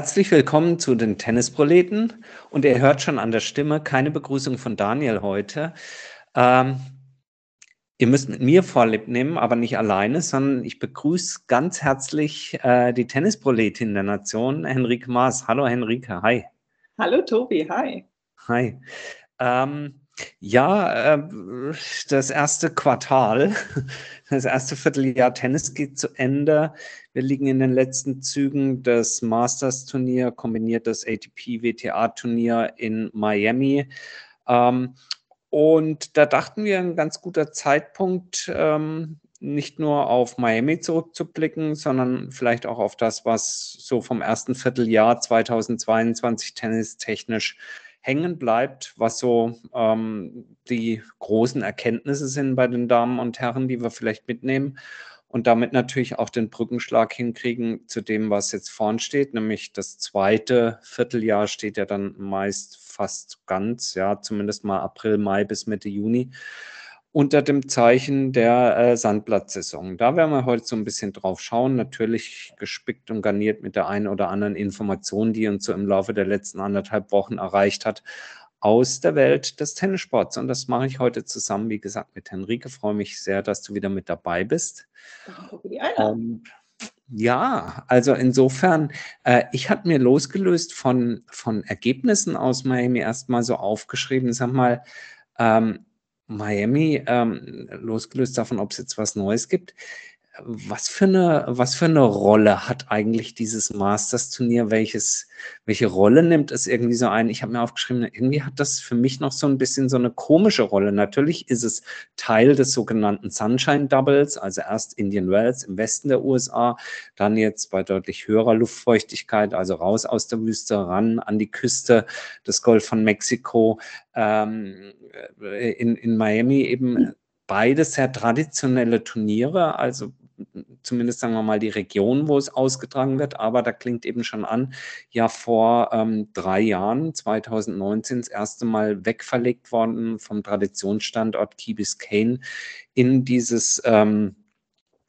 Herzlich willkommen zu den Tennisproleten. Und ihr hört schon an der Stimme keine Begrüßung von Daniel heute. Ähm, ihr müsst mit mir Vorlieb nehmen, aber nicht alleine, sondern ich begrüße ganz herzlich äh, die Tennisproletin der Nation, Henrike Maas. Hallo Henrike, hi. Hallo Tobi, hi. Hi. Ähm, ja, äh, das erste Quartal, das erste Vierteljahr Tennis geht zu Ende. Wir liegen in den letzten Zügen des Masters-Turnier, kombiniert das ATP-WTA-Turnier in Miami. Ähm, und da dachten wir, ein ganz guter Zeitpunkt, ähm, nicht nur auf Miami zurückzublicken, sondern vielleicht auch auf das, was so vom ersten Vierteljahr 2022 tennistechnisch hängen bleibt, was so ähm, die großen Erkenntnisse sind bei den Damen und Herren, die wir vielleicht mitnehmen und damit natürlich auch den Brückenschlag hinkriegen zu dem, was jetzt vorn steht, nämlich das zweite Vierteljahr steht ja dann meist fast ganz, ja, zumindest mal April, Mai bis Mitte Juni unter dem Zeichen der äh, Sandplatzsaison. Da werden wir heute so ein bisschen drauf schauen. Natürlich gespickt und garniert mit der einen oder anderen Information, die uns so im Laufe der letzten anderthalb Wochen erreicht hat aus der Welt des Tennissports. Und das mache ich heute zusammen, wie gesagt, mit Henrike. Freue mich sehr, dass du wieder mit dabei bist. Die Einladung. Ja, also insofern, äh, ich hatte mir losgelöst von, von Ergebnissen aus Miami erstmal so aufgeschrieben, sag mal, ähm, Miami, ähm, losgelöst davon, ob es jetzt was Neues gibt, was für eine, was für eine Rolle hat eigentlich dieses Masters-Turnier? Welches, welche Rolle nimmt es irgendwie so ein? Ich habe mir aufgeschrieben, irgendwie hat das für mich noch so ein bisschen so eine komische Rolle. Natürlich ist es Teil des sogenannten Sunshine Doubles, also erst Indian Wells im Westen der USA, dann jetzt bei deutlich höherer Luftfeuchtigkeit, also raus aus der Wüste, ran an die Küste des Golf von Mexiko, ähm, in, in Miami eben beides sehr traditionelle Turniere, also zumindest sagen wir mal die Region, wo es ausgetragen wird. Aber da klingt eben schon an, ja vor ähm, drei Jahren, 2019, das erste Mal wegverlegt worden vom Traditionsstandort Key Biscayne in dieses ähm,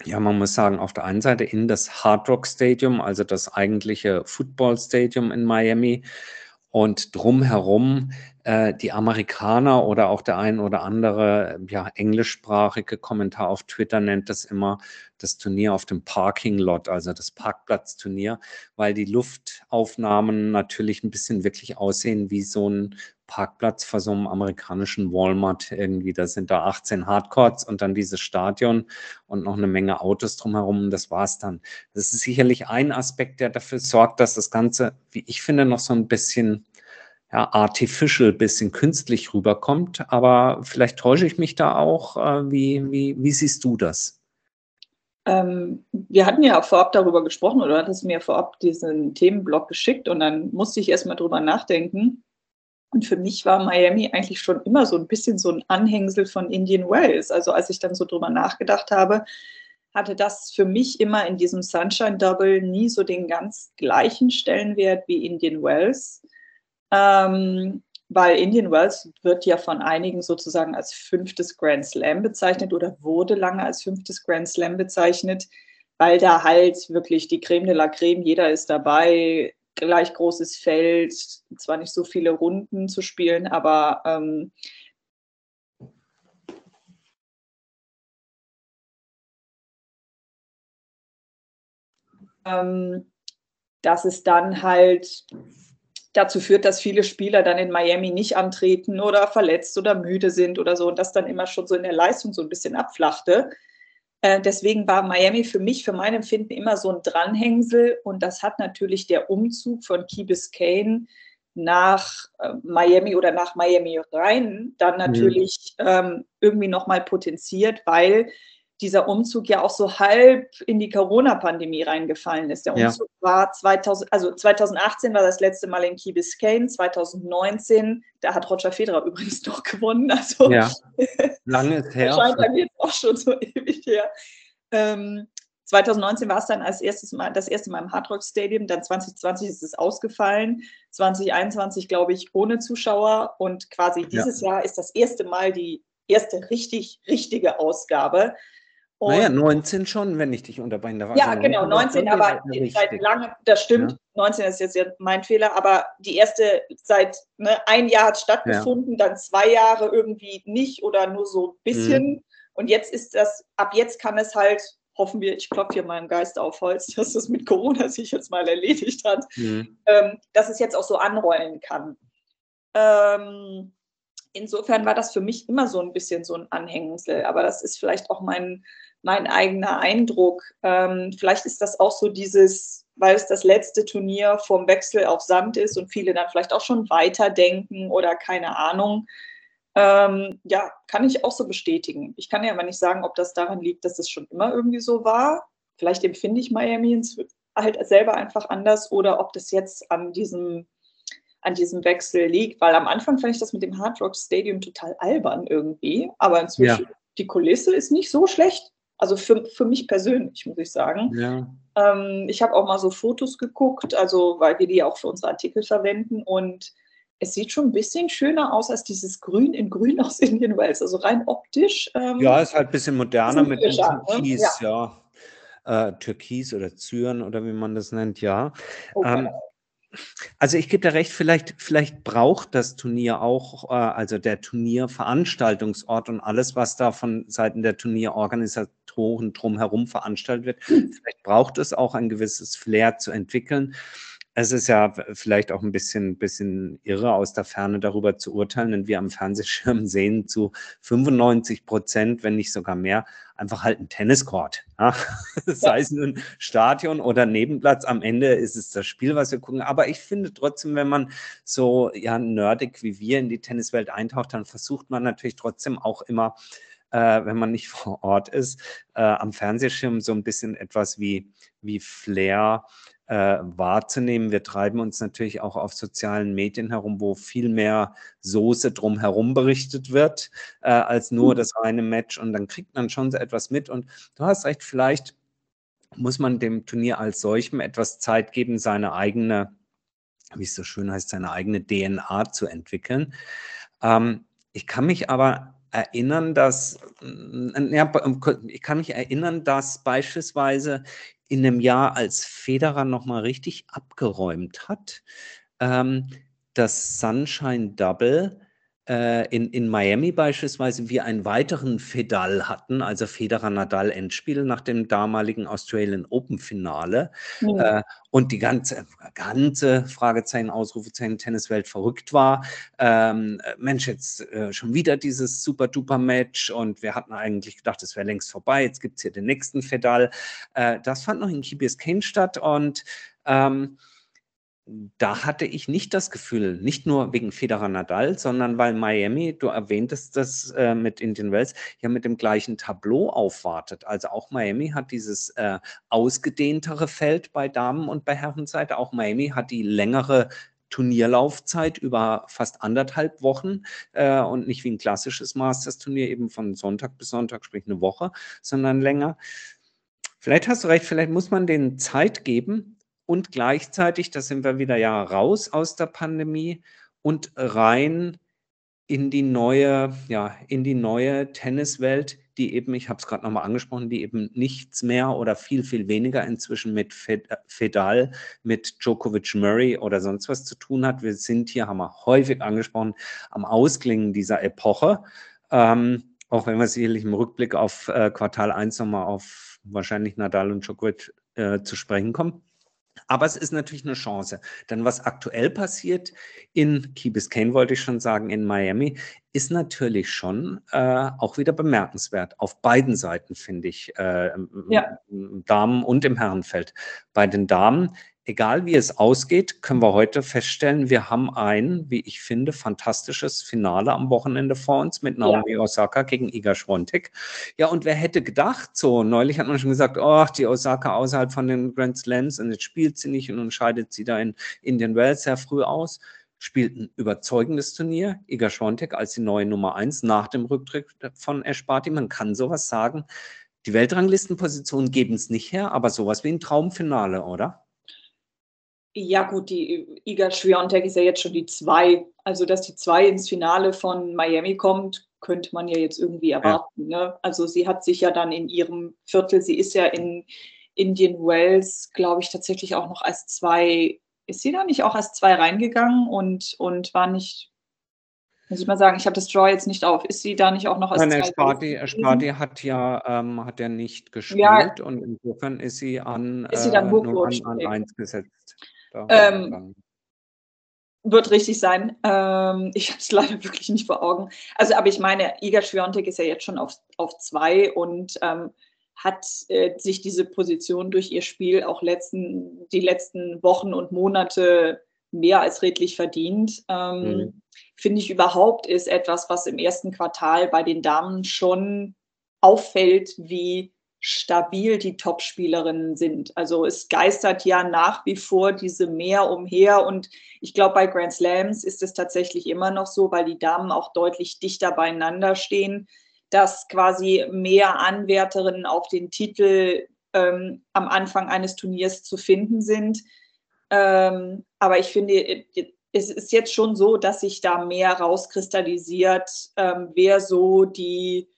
ja, man muss sagen, auf der einen Seite in das Hard Rock Stadium, also das eigentliche Football Stadium in Miami, und drumherum äh, die Amerikaner oder auch der ein oder andere ja, englischsprachige Kommentar auf Twitter nennt das immer das Turnier auf dem Parking Lot, also das Parkplatzturnier, weil die Luftaufnahmen natürlich ein bisschen wirklich aussehen wie so ein Parkplatz vor so einem amerikanischen Walmart irgendwie. Da sind da 18 Hardcourts und dann dieses Stadion und noch eine Menge Autos drumherum. Das war's dann. Das ist sicherlich ein Aspekt, der dafür sorgt, dass das Ganze, wie ich finde, noch so ein bisschen ja, artificial, bisschen künstlich rüberkommt. Aber vielleicht täusche ich mich da auch. Äh, wie, wie, wie siehst du das? Ähm, wir hatten ja vorab darüber gesprochen oder hattest mir vorab diesen Themenblock geschickt und dann musste ich erstmal drüber nachdenken. Und für mich war Miami eigentlich schon immer so ein bisschen so ein Anhängsel von Indian Wells. Also als ich dann so drüber nachgedacht habe, hatte das für mich immer in diesem Sunshine Double nie so den ganz gleichen Stellenwert wie Indian Wells. Ähm, weil Indian Wells wird ja von einigen sozusagen als fünftes Grand Slam bezeichnet oder wurde lange als fünftes Grand Slam bezeichnet, weil da halt wirklich die Creme de la Creme, jeder ist dabei, gleich großes Feld, zwar nicht so viele Runden zu spielen, aber ähm, ähm, dass es dann halt dazu führt, dass viele Spieler dann in Miami nicht antreten oder verletzt oder müde sind oder so und das dann immer schon so in der Leistung so ein bisschen abflachte. Äh, deswegen war Miami für mich, für mein Empfinden, immer so ein Dranhängsel und das hat natürlich der Umzug von Key Biscayne nach äh, Miami oder nach Miami rein dann mhm. natürlich mhm. ähm, irgendwie nochmal potenziert, weil dieser Umzug ja auch so halb in die Corona-Pandemie reingefallen ist. Der Umzug ja. war 2000, also 2018 war das letzte Mal in Key Biscayne, 2019, da hat Roger Federer übrigens noch gewonnen. Also ja, lange ist her. Scheint dann jetzt auch schon so ewig her. Ähm, 2019 war es dann als erstes Mal, das erste Mal im Hard Rock Stadium, dann 2020 ist es ausgefallen, 2021 glaube ich ohne Zuschauer und quasi dieses ja. Jahr ist das erste Mal die erste richtig richtige Ausgabe Und naja, 19 schon, wenn ich dich unterbrechen darf. Ja, also genau, 19, aber seit langem, das stimmt, ja. 19 ist jetzt mein Fehler, aber die erste, seit ne, ein Jahr hat stattgefunden, ja. dann zwei Jahre irgendwie nicht oder nur so ein bisschen. Mhm. Und jetzt ist das, ab jetzt kann es halt, hoffen wir, ich klopfe hier meinen Geist auf Holz, dass das mit Corona sich jetzt mal erledigt hat, mhm. ähm, dass es jetzt auch so anrollen kann. Ähm, insofern war das für mich immer so ein bisschen so ein Anhängsel, aber das ist vielleicht auch mein mein eigener Eindruck. Ähm, vielleicht ist das auch so dieses, weil es das letzte Turnier vom Wechsel auf Sand ist und viele dann vielleicht auch schon weiterdenken oder keine Ahnung. Ähm, ja, kann ich auch so bestätigen. Ich kann ja aber nicht sagen, ob das daran liegt, dass es schon immer irgendwie so war. Vielleicht empfinde ich Miami halt selber einfach anders oder ob das jetzt an diesem, an diesem Wechsel liegt, weil am Anfang fand ich das mit dem Hard Rock Stadium total albern irgendwie, aber inzwischen ja. die Kulisse ist nicht so schlecht. Also für, für mich persönlich, muss ich sagen. Ja. Ähm, ich habe auch mal so Fotos geguckt, also weil wir die auch für unsere Artikel verwenden und es sieht schon ein bisschen schöner aus als dieses Grün in Grün aus Indian Wells, also rein optisch. Ähm, ja, ist halt ein bisschen moderner mit dem ne? Türkis, ne? ja. ja. Äh, Türkis oder Zyren oder wie man das nennt, ja. Okay. Ähm, also ich gebe dir recht, vielleicht, vielleicht braucht das Turnier auch, äh, also der Turnierveranstaltungsort und alles, was da von Seiten der Turnierorganisatoren drumherum veranstaltet wird. Hm. Vielleicht braucht es auch ein gewisses Flair zu entwickeln. Es ist ja vielleicht auch ein bisschen, bisschen irre, aus der Ferne darüber zu urteilen, denn wir am Fernsehschirm sehen zu 95 Prozent, wenn nicht sogar mehr, einfach halt ein Tenniscourt. Ja? Sei es nun Stadion oder Nebenplatz, am Ende ist es das Spiel, was wir gucken. Aber ich finde trotzdem, wenn man so ja nerdig wie wir in die Tenniswelt eintaucht, dann versucht man natürlich trotzdem auch immer, äh, wenn man nicht vor Ort ist, äh, am Fernsehschirm so ein bisschen etwas wie, wie Flair äh, wahrzunehmen. Wir treiben uns natürlich auch auf sozialen Medien herum, wo viel mehr Soße drumherum berichtet wird, äh, als nur mhm. das reine Match. Und dann kriegt man schon so etwas mit. Und du hast recht, vielleicht muss man dem Turnier als solchem etwas Zeit geben, seine eigene, wie es so schön heißt, seine eigene DNA zu entwickeln. Ähm, ich kann mich aber erinnern, dass, ja, ich kann mich erinnern, dass beispielsweise in einem Jahr als Federer nochmal richtig abgeräumt hat. Ähm, das Sunshine Double in, in Miami beispielsweise wir einen weiteren Fedal hatten, also Federer-Nadal-Endspiel nach dem damaligen Australian Open-Finale. Mhm. Äh, und die ganze, ganze Fragezeichen, Ausrufezeichen, Tenniswelt verrückt war. Ähm, Mensch, jetzt äh, schon wieder dieses super-duper-Match und wir hatten eigentlich gedacht, es wäre längst vorbei. Jetzt gibt es hier den nächsten Fedal. Äh, das fand noch in Key Biscayne statt und ähm, da hatte ich nicht das Gefühl, nicht nur wegen Federer Nadal, sondern weil Miami, du erwähntest das äh, mit Indian Wells, ja mit dem gleichen Tableau aufwartet. Also auch Miami hat dieses äh, ausgedehntere Feld bei Damen- und bei Herrenseite. Auch Miami hat die längere Turnierlaufzeit über fast anderthalb Wochen äh, und nicht wie ein klassisches Masters-Turnier eben von Sonntag bis Sonntag, sprich eine Woche, sondern länger. Vielleicht hast du recht, vielleicht muss man denen Zeit geben, und gleichzeitig, da sind wir wieder ja raus aus der Pandemie und rein in die neue, ja, in die neue Tenniswelt, die eben, ich habe es gerade nochmal angesprochen, die eben nichts mehr oder viel, viel weniger inzwischen mit Fedal, mit Djokovic Murray oder sonst was zu tun hat. Wir sind hier, haben wir häufig angesprochen, am Ausklingen dieser Epoche. Ähm, auch wenn wir sicherlich im Rückblick auf äh, Quartal 1 nochmal auf wahrscheinlich Nadal und Djokovic äh, zu sprechen kommen. Aber es ist natürlich eine Chance. Denn was aktuell passiert in Key Biscayne, wollte ich schon sagen, in Miami, ist natürlich schon äh, auch wieder bemerkenswert. Auf beiden Seiten, finde ich, äh, ja. Damen und im Herrenfeld. Bei den Damen egal wie es ausgeht, können wir heute feststellen, wir haben ein, wie ich finde, fantastisches Finale am Wochenende vor uns mit Naomi ja. Osaka gegen Iga Schwontek. Ja, und wer hätte gedacht, so neulich hat man schon gesagt, oh, die Osaka außerhalb von den Grand Slams und jetzt spielt sie nicht und nun scheidet sie da in Indian Wells sehr früh aus spielt ein überzeugendes Turnier. Iga Schwontek als die neue Nummer eins nach dem Rücktritt von Esparti. Man kann sowas sagen. Die Weltranglistenpositionen geben es nicht her, aber sowas wie ein Traumfinale, oder? Ja, gut, die Iga Schwiontek ist ja jetzt schon die zwei. Also, dass die zwei ins Finale von Miami kommt, könnte man ja jetzt irgendwie erwarten. Ja. Ne? Also sie hat sich ja dann in ihrem Viertel, sie ist ja in Indian Wells, glaube ich, tatsächlich auch noch als zwei, ist sie da nicht auch als zwei reingegangen und, und war nicht, muss ich mal sagen, ich habe das Draw jetzt nicht auf. Ist sie da nicht auch noch als Nein, Sparti, Sparti hat ja ähm, hat ja nicht gespielt ja. und insofern ist sie an, ist sie dann äh, an, an eins gesetzt. Ähm, wird richtig sein. Ähm, ich habe es leider wirklich nicht vor Augen. Also, aber ich meine, Iga Schwiontek ist ja jetzt schon auf, auf zwei und ähm, hat äh, sich diese Position durch ihr Spiel auch letzten, die letzten Wochen und Monate mehr als redlich verdient. Ähm, mhm. Finde ich überhaupt ist etwas, was im ersten Quartal bei den Damen schon auffällt, wie stabil die Topspielerinnen sind. Also es geistert ja nach wie vor diese Mehr umher und ich glaube, bei Grand Slams ist es tatsächlich immer noch so, weil die Damen auch deutlich dichter beieinander stehen, dass quasi mehr Anwärterinnen auf den Titel ähm, am Anfang eines Turniers zu finden sind. Ähm, aber ich finde, es ist jetzt schon so, dass sich da mehr rauskristallisiert, ähm, wer so die,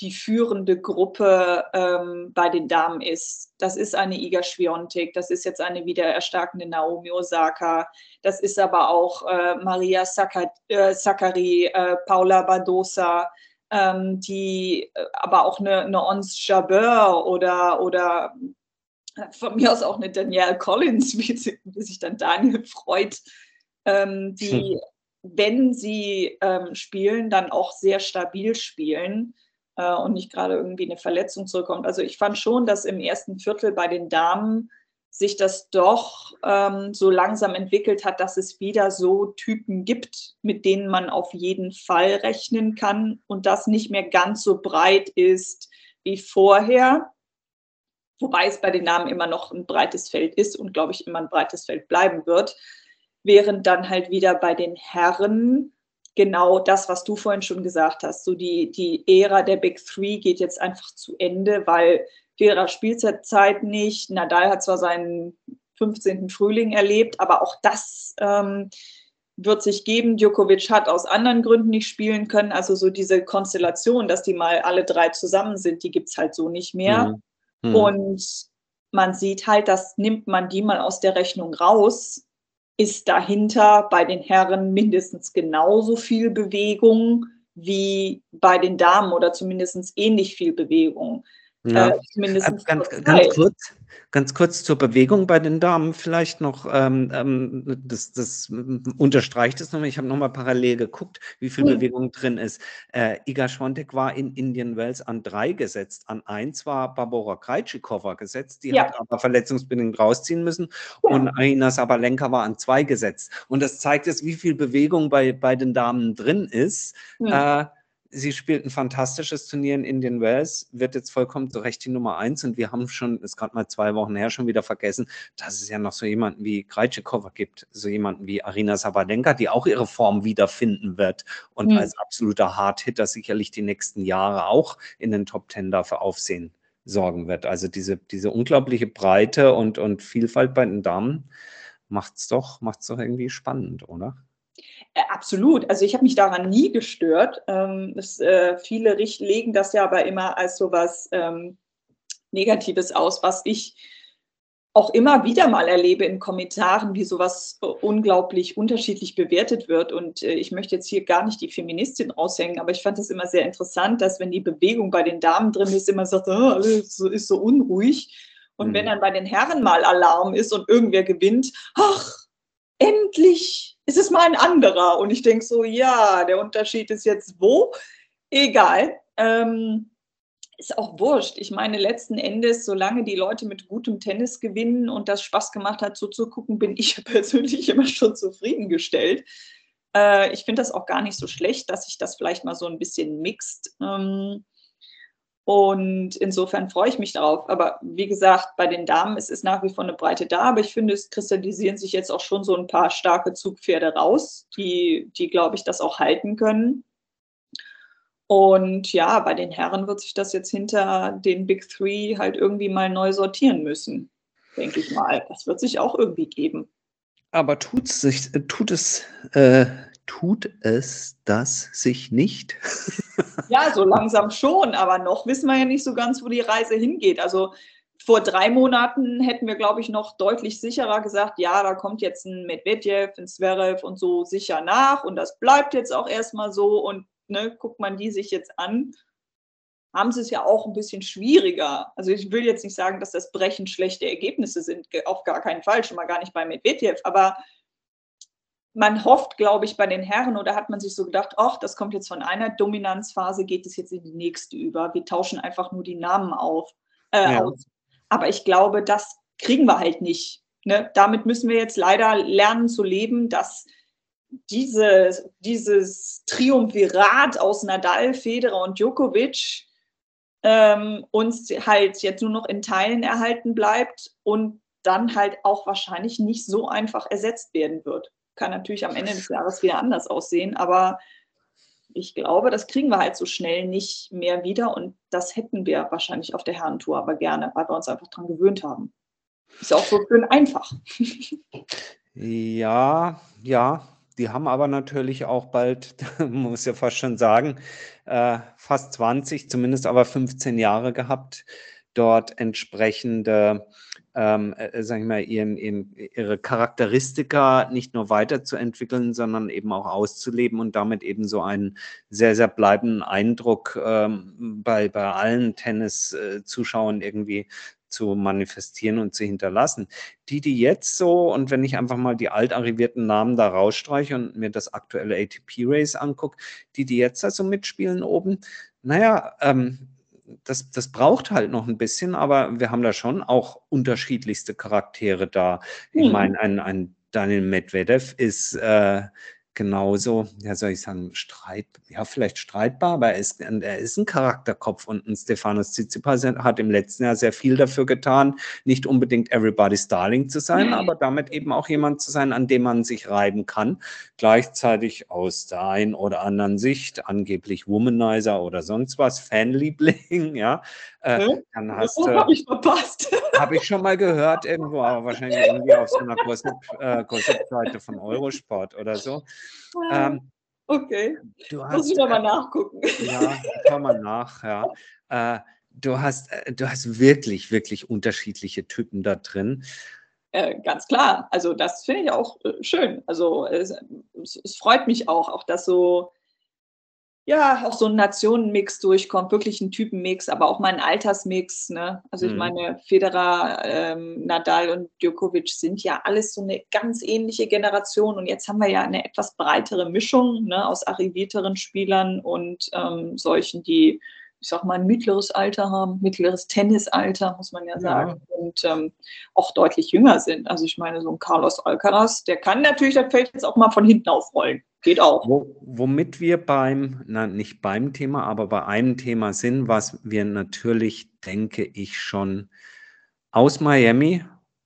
die führende Gruppe ähm, bei den Damen ist. Das ist eine Iga Schwiontek, das ist jetzt eine wieder erstarkende Naomi Osaka, das ist aber auch äh, Maria Sakkari, äh, äh, Paula Badosa, ähm, die äh, aber auch eine, eine Ons Jabeur oder, oder äh, von mir aus auch eine Danielle Collins, wie, sie, wie sich dann Daniel freut, ähm, die, hm. wenn sie ähm, spielen, dann auch sehr stabil spielen äh, und nicht gerade irgendwie eine Verletzung zurückkommt. Also ich fand schon, dass im ersten Viertel bei den Damen sich das doch ähm, so langsam entwickelt hat, dass es wieder so Typen gibt, mit denen man auf jeden Fall rechnen kann und das nicht mehr ganz so breit ist wie vorher. Wobei es bei den Namen immer noch ein breites Feld ist und, glaube ich, immer ein breites Feld bleiben wird. Während dann halt wieder bei den Herren genau das, was du vorhin schon gesagt hast, so die, die Ära der Big Three geht jetzt einfach zu Ende, weil Federer Spielzeit nicht. Nadal hat zwar seinen 15. Frühling erlebt, aber auch das ähm, wird sich geben. Djokovic hat aus anderen Gründen nicht spielen können. Also so diese Konstellation, dass die mal alle drei zusammen sind, die gibt es halt so nicht mehr. Mhm. Mhm. Und man sieht halt, dass nimmt man die mal aus der Rechnung raus, ist dahinter bei den Herren mindestens genauso viel Bewegung wie bei den Damen oder zumindest ähnlich viel Bewegung. Ja. Äh, zumindest äh, ganz, ganz, kurz, ganz kurz zur Bewegung bei den Damen vielleicht noch. Ähm, ähm das, das unterstreicht es nochmal. Ich habe nochmal parallel geguckt, wie viel mhm. Bewegung drin ist. Äh, Iga Schwontek war in Indian Wells an drei gesetzt. An eins war Barbara Krejcikova gesetzt. Die ja. hat aber verletzungsbedingt rausziehen müssen. Ja. Und Aina Sabalenka war an zwei gesetzt. Und das zeigt jetzt, wie viel Bewegung bei, bei den Damen drin ist. Mhm. Äh, sie spielt ein fantastisches Turnier in Indian Wells, wird jetzt vollkommen zu Recht die Nummer eins und wir haben schon, ist gerade mal zwei Wochen her, schon wieder vergessen, dass es ja noch so jemanden wie Krejcikova gibt, so jemanden wie Arina Sabalenka, die auch ihre Form wiederfinden wird und mhm. als absoluter Hardhitter sicherlich die nächsten Jahre auch in den Top Ten dafür Aufsehen sorgen wird. Also diese, diese unglaubliche Breite und, und Vielfalt bei den Damen macht es doch, macht's doch irgendwie spannend, oder? Äh, absolut. Also ich habe mich daran nie gestört. Ähm, das, äh, viele legen das ja aber immer als so was ähm, Negatives aus, was ich auch immer wieder mal erlebe in Kommentaren, wie sowas äh, unglaublich unterschiedlich bewertet wird. Und äh, ich möchte jetzt hier gar nicht die Feministin raushängen, aber ich fand das immer sehr interessant, dass wenn die Bewegung bei den Damen drin ist, immer sagt, oh, alles ist so unruhig. Und mhm. wenn dann bei den Herren mal Alarm ist und irgendwer gewinnt, ach, endlich ist es mal ein anderer. Und ich denke so, ja, der Unterschied ist jetzt wo? Egal. Ähm, ist auch wurscht. Ich meine, letzten Endes, solange die Leute mit gutem Tennis gewinnen und das Spaß gemacht hat, zuzugucken, bin ich persönlich immer schon zufriedengestellt. Äh, ich finde das auch gar nicht so schlecht, dass sich das vielleicht mal so ein bisschen mixt. Ähm, und insofern freue ich mich darauf. Aber wie gesagt, bei den Damen ist es nach wie vor eine Breite da. Aber ich finde, es kristallisieren sich jetzt auch schon so ein paar starke Zugpferde raus, die, die glaube ich, das auch halten können. Und ja, bei den Herren wird sich das jetzt hinter den Big Three halt irgendwie mal neu sortieren müssen, denke ich mal. Das wird sich auch irgendwie geben. Aber tut, sich, tut es, äh, tut es das sich nicht? Ja, so langsam schon, aber noch wissen wir ja nicht so ganz, wo die Reise hingeht. Also vor drei Monaten hätten wir, glaube ich, noch deutlich sicherer gesagt, ja, da kommt jetzt ein Medvedev, ein Zverev und so sicher nach und das bleibt jetzt auch erstmal so und ne, guckt man die sich jetzt an, haben sie es ja auch ein bisschen schwieriger. Also ich will jetzt nicht sagen, dass das Brechen schlechte Ergebnisse sind, auf gar keinen Fall, schon mal gar nicht bei Medvedev, aber man hofft, glaube ich, bei den Herren oder hat man sich so gedacht, ach, das kommt jetzt von einer Dominanzphase, geht es jetzt in die nächste über. Wir tauschen einfach nur die Namen auf, äh, ja. aus. Aber ich glaube, das kriegen wir halt nicht. Ne? Damit müssen wir jetzt leider lernen zu leben, dass diese, dieses Triumvirat aus Nadal, Federer und Djokovic ähm, uns halt jetzt nur noch in Teilen erhalten bleibt und dann halt auch wahrscheinlich nicht so einfach ersetzt werden wird. Kann natürlich am Ende des Jahres wieder anders aussehen, aber ich glaube, das kriegen wir halt so schnell nicht mehr wieder und das hätten wir wahrscheinlich auf der Herrentour aber gerne, weil wir uns einfach daran gewöhnt haben. Ist auch so schön einfach. Ja, ja, die haben aber natürlich auch bald, muss ja fast schon sagen, äh, fast 20, zumindest aber 15 Jahre gehabt, dort entsprechende ähm, äh, sag ich mal, ihren, ihren, ihre Charakteristika nicht nur weiterzuentwickeln, sondern eben auch auszuleben und damit eben so einen sehr, sehr bleibenden Eindruck ähm, bei, bei allen Tennis-Zuschauern irgendwie zu manifestieren und zu hinterlassen. Die, die jetzt so, und wenn ich einfach mal die altarrivierten Namen da rausstreiche und mir das aktuelle ATP-Race angucke, die, die jetzt da so mitspielen oben, naja, ähm, das, das braucht halt noch ein bisschen, aber wir haben da schon auch unterschiedlichste Charaktere da. Ich mhm. meine, ein, ein Daniel Medvedev ist äh, genauso, ja soll ich sagen, streit, ja vielleicht streitbar, aber er ist, er ist ein Charakterkopf und ein Stefanos Tsitsipas hat im letzten Jahr sehr viel dafür getan, nicht unbedingt everybody's darling zu sein, aber damit eben auch jemand zu sein, an dem man sich reiben kann, gleichzeitig aus der einen oder anderen Sicht, angeblich Womanizer oder sonst was, Fanliebling, ja, äh, hm? dann hast du. habe ich verpasst. Habe ich schon mal gehört irgendwo, aber wahrscheinlich irgendwie auf so einer Gossip-Seite äh, von Eurosport oder so. Ah, ähm, okay. Du hast, Muss ich mal nachgucken. Ja, schau mal nach, ja. Äh, du hast, äh, du hast wirklich, wirklich unterschiedliche Typen da drin. Äh, ganz klar. Also das finde ich auch äh, schön. Also es, es, freut mich auch, auch dass so ja, auch so ein Nationenmix durchkommt, wirklich ein Typenmix, aber auch mal ein Altersmix. Ne? Also ich mhm. meine, Federer, ähm, Nadal und Djokovic sind ja alles so eine ganz ähnliche Generation und jetzt haben wir ja eine etwas breitere Mischung ne, aus arrivierteren Spielern und ähm, solchen, die ich sag mal, ein mittleres Alter haben, mittleres Tennisalter, muss man ja sagen, ja. und ähm, auch deutlich jünger sind. Also ich meine, so ein Carlos Alcaraz, der kann natürlich das Feld jetzt auch mal von hinten aufrollen. Geht auch. Wo, womit wir beim, na, nicht beim Thema, aber bei einem Thema sind, was wir natürlich, denke ich, schon aus Miami,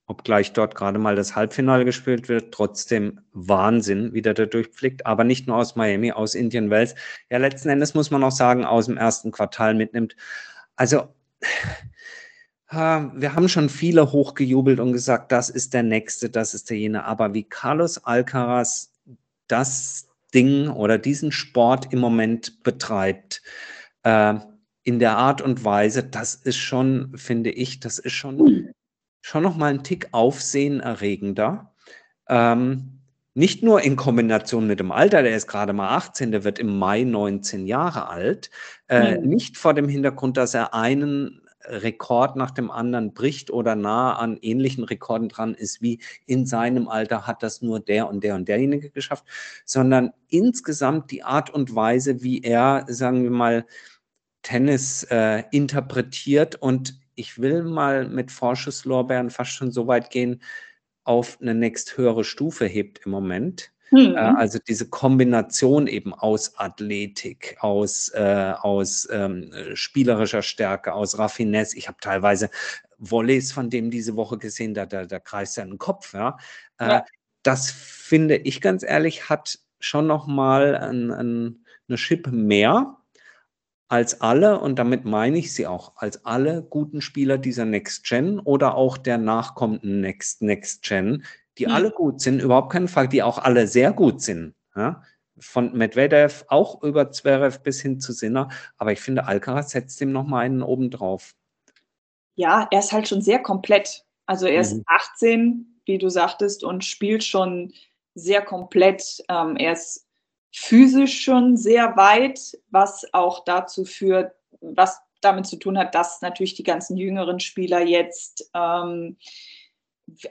obgleich dort gerade mal das Halbfinale gespielt wird, trotzdem Wahnsinn, wie der da durchfliegt, aber nicht nur aus Miami, aus Indian Wells. Ja, letzten Endes muss man auch sagen, aus dem ersten Quartal mitnimmt. Also, wir haben schon viele hochgejubelt und gesagt, das ist der Nächste, das ist der jene. Aber wie Carlos Alcaraz das Ding oder diesen Sport im Moment betreibt, äh, in der Art und Weise, das ist schon, finde ich, das ist schon, schon nochmal ein Tick aufsehenerregender. Ähm, nicht nur in Kombination mit dem Alter, der ist gerade mal 18, der wird im Mai 19 Jahre alt, äh, mhm. nicht vor dem Hintergrund, dass er einen Rekord nach dem anderen bricht oder nah an ähnlichen Rekorden dran ist, wie in seinem Alter hat das nur der und der und derjenige geschafft, sondern insgesamt die Art und Weise, wie er, sagen wir mal, Tennis äh, interpretiert und ich will mal mit Vorschusslorbeeren fast schon so weit gehen, auf eine nächsthöhere Stufe hebt im Moment. Mhm. also diese Kombination eben aus Athletik, aus, äh, aus ähm, spielerischer Stärke, aus Raffinesse. Ich habe teilweise Volleys von dem diese Woche gesehen, da, da, da kreist er den Kopf. Ja? Äh, ja. Das finde ich ganz ehrlich, hat schon nochmal ein, ein, eine Chip mehr als alle, und damit meine ich sie auch, als alle guten Spieler dieser Next Gen oder auch der nachkommenden Next, Next Gen, die mhm. alle gut sind, überhaupt keinen Fall, die auch alle sehr gut sind. Ja? von Medvedev, auch über Zverev bis hin zu Sinner. Aber ich finde, Alcaraz setzt ihm nochmal einen oben drauf. Ja, er ist halt schon sehr komplett. Also er ist mhm. 18, wie du sagtest, und spielt schon sehr komplett. Ähm, er ist physisch schon sehr weit, was auch dazu führt, was damit zu tun hat, dass natürlich die ganzen jüngeren Spieler jetzt ähm,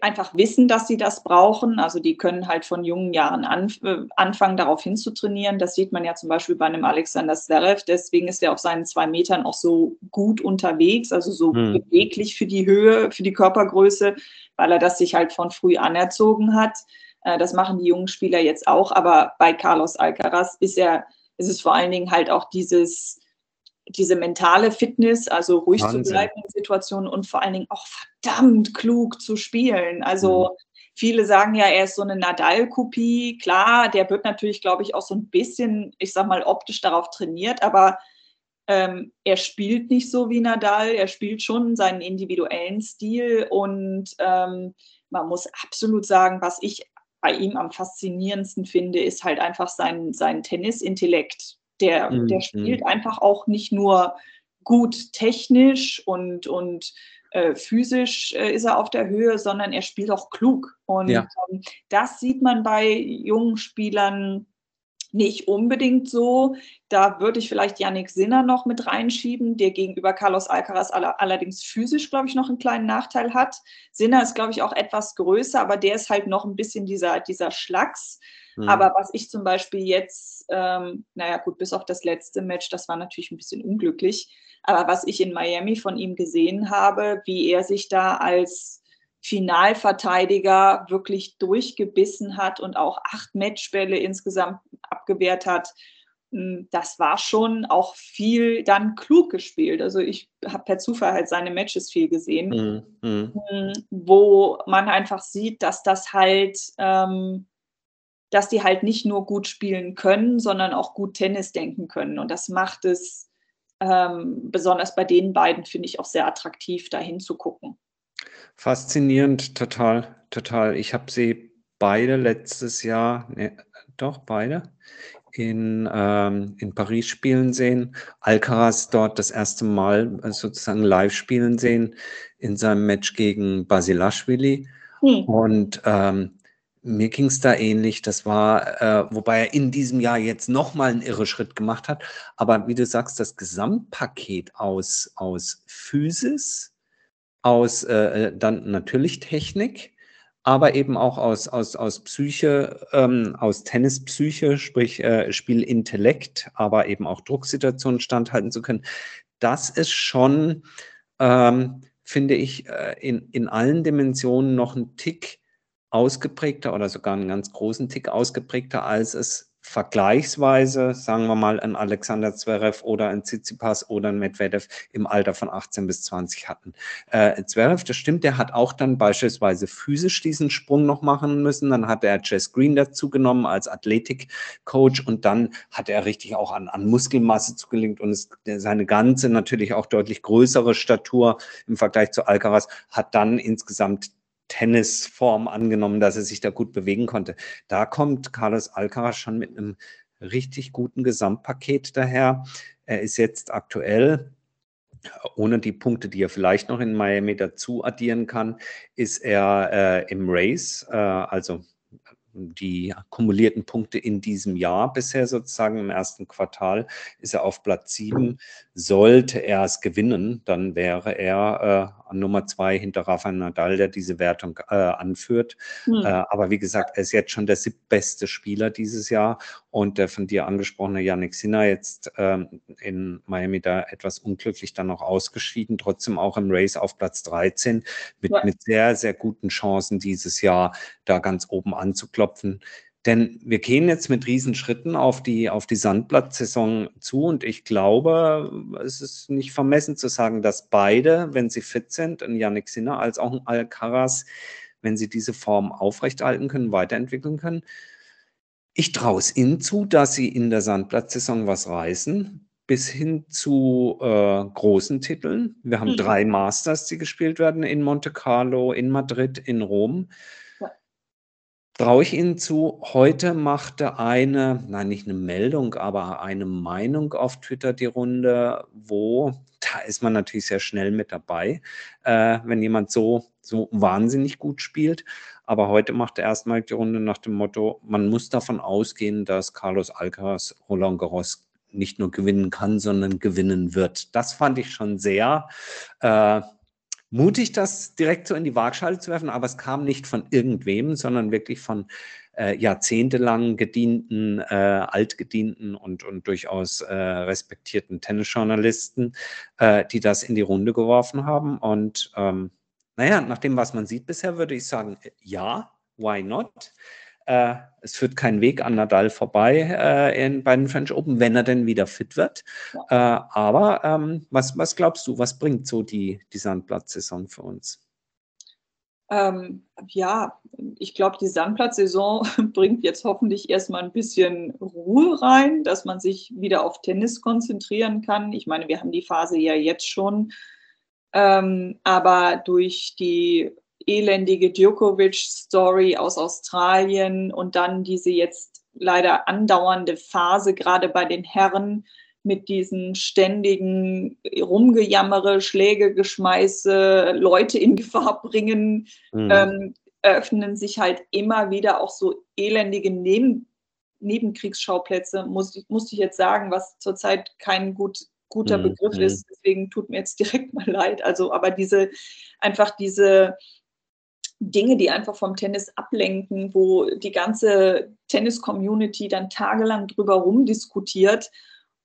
einfach wissen, dass sie das brauchen. Also die können halt von jungen Jahren an, äh, anfangen, darauf hinzutrainieren. Das sieht man ja zum Beispiel bei einem Alexander Zverev. Deswegen ist er auf seinen zwei Metern auch so gut unterwegs, also so hm. beweglich für die Höhe, für die Körpergröße, weil er das sich halt von früh anerzogen hat. Äh, das machen die jungen Spieler jetzt auch. Aber bei Carlos Alcaraz ist er, ist es vor allen Dingen halt auch dieses, diese mentale Fitness, also ruhig Wahnsinn. zu bleiben in Situationen und vor allen Dingen auch verdammt klug zu spielen. Also mhm. viele sagen ja, er ist so eine Nadal-Kopie. Klar, der wird natürlich, glaube ich, auch so ein bisschen, ich sag mal, optisch darauf trainiert, aber ähm, er spielt nicht so wie Nadal, er spielt schon seinen individuellen Stil und ähm, man muss absolut sagen, was ich bei ihm am faszinierendsten finde, ist halt einfach sein, sein Tennisintellekt. Der, mhm. der spielt einfach auch nicht nur gut technisch und, und äh, physisch äh, ist er auf der Höhe, sondern er spielt auch klug. Und ja. ähm, das sieht man bei jungen Spielern nicht unbedingt so. Da würde ich vielleicht Yannick Sinner noch mit reinschieben, der gegenüber Carlos Alcaraz allerdings physisch, glaube ich, noch einen kleinen Nachteil hat. Sinner ist, glaube ich, auch etwas größer, aber der ist halt noch ein bisschen dieser, dieser Schlacks. Mhm. Aber was ich zum Beispiel jetzt, ähm, naja, gut, bis auf das letzte Match, das war natürlich ein bisschen unglücklich. Aber was ich in Miami von ihm gesehen habe, wie er sich da als Finalverteidiger wirklich durchgebissen hat und auch acht Matchbälle insgesamt abgewehrt hat, hm, das war schon auch viel dann klug gespielt. Also ich habe per Zufall halt seine Matches viel gesehen, mm, mm. wo man einfach sieht, dass das halt ähm, dass die halt nicht nur gut spielen können, sondern auch gut Tennis denken können. Und das macht es ähm, besonders bei den beiden, finde ich, auch sehr attraktiv, da hinzugucken. Faszinierend, total, total. Ich habe sie beide letztes Jahr, ne, doch beide, in, ähm, in Paris spielen sehen. Alcaraz dort das erste Mal äh, sozusagen live spielen sehen in seinem Match gegen Basilashvili. Hm. Und ähm, mir ging es da ähnlich. Das war, äh, wobei er in diesem Jahr jetzt nochmal einen irre Schritt gemacht hat. Aber wie du sagst, das Gesamtpaket aus, aus Physis, aus äh, äh dann natürlich Technik, aber eben auch aus, aus, aus Psyche, ähm, aus Tennispsyche, sprich äh, Spielintellekt, aber eben auch Drucksituationen standhalten zu können. Das ist schon, ähm, finde ich, äh, in, in allen Dimensionen noch ein Tick ausgeprägter oder sogar einen ganz großen Tick ausgeprägter, als es vergleichsweise, sagen wir mal, ein Alexander Zverev oder ein Tsitsipas oder ein Medvedev im Alter von 18 bis 20 hatten. Äh, Zverev, das stimmt, der hat auch dann beispielsweise physisch diesen Sprung noch machen müssen. Dann hat er Jess Green dazu genommen als Athletikcoach und dann hat er richtig auch an, an Muskelmasse zugelegt und es, seine ganze natürlich auch deutlich größere Statur im Vergleich zu Alcaraz hat dann insgesamt Tennisform angenommen, dass er sich da gut bewegen konnte. Da kommt Carlos Alcaraz schon mit einem richtig guten Gesamtpaket daher. Er ist jetzt aktuell ohne die Punkte, die er vielleicht noch in Miami dazu addieren kann, ist er äh, im Race, äh, also die kumulierten Punkte in diesem Jahr bisher sozusagen im ersten Quartal ist er auf Platz 7. Sollte er es gewinnen, dann wäre er äh, an Nummer zwei hinter Rafael Nadal, der diese Wertung äh, anführt. Mhm. Äh, aber wie gesagt, er ist jetzt schon der siebtbeste Spieler dieses Jahr und der von dir angesprochene Yannick Sinner jetzt ähm, in Miami da etwas unglücklich dann noch ausgeschieden, trotzdem auch im Race auf Platz 13 mit, ja. mit sehr, sehr guten Chancen dieses Jahr da ganz oben anzuklopfen. Denn wir gehen jetzt mit Riesenschritten auf die, auf die Sandplatzsaison zu und ich glaube, es ist nicht vermessen zu sagen, dass beide, wenn sie fit sind, ein Yannick Sinner als auch ein Alcaraz, wenn sie diese Form aufrechterhalten können, weiterentwickeln können. Ich traue es ihnen zu, dass sie in der Sandplatzsaison was reißen, bis hin zu äh, großen Titeln. Wir haben mhm. drei Masters, die gespielt werden in Monte Carlo, in Madrid, in Rom. Traue ich Ihnen zu. Heute machte eine, nein, nicht eine Meldung, aber eine Meinung auf Twitter die Runde, wo, da ist man natürlich sehr schnell mit dabei, äh, wenn jemand so, so wahnsinnig gut spielt. Aber heute machte erstmal die Runde nach dem Motto, man muss davon ausgehen, dass Carlos Alcaraz Roland Garros nicht nur gewinnen kann, sondern gewinnen wird. Das fand ich schon sehr äh, mutig, das direkt so in die Waagschale zu werfen, aber es kam nicht von irgendwem, sondern wirklich von äh, jahrzehntelang gedienten, äh, altgedienten und, und durchaus äh, respektierten Tennisjournalisten, äh, die das in die Runde geworfen haben. Und ähm, naja, nach dem, was man sieht bisher, würde ich sagen, ja, why not? Äh, es führt kein Weg an Nadal vorbei äh, in, bei den French Open, wenn er denn wieder fit wird. Ja. Äh, aber ähm, was, was glaubst du, was bringt so die, die Sandplatzsaison für uns? Ähm, ja, ich glaube, die Sandplatzsaison bringt jetzt hoffentlich erstmal ein bisschen Ruhe rein, dass man sich wieder auf Tennis konzentrieren kann. Ich meine, wir haben die Phase ja jetzt schon. Ähm, aber durch die elendige Djokovic-Story aus Australien und dann diese jetzt leider andauernde Phase, gerade bei den Herren, mit diesen ständigen Rumgejammere, Schläge, Geschmeiße, Leute in Gefahr bringen, mhm. ähm, eröffnen sich halt immer wieder auch so elendige Neben Nebenkriegsschauplätze, muss ich, musste ich jetzt sagen, was zurzeit kein gut, guter mhm. Begriff mhm. ist. Deswegen tut mir jetzt direkt mal leid. Also, aber diese, einfach diese, Dinge, die einfach vom Tennis ablenken, wo die ganze Tennis-Community dann tagelang drüber rumdiskutiert.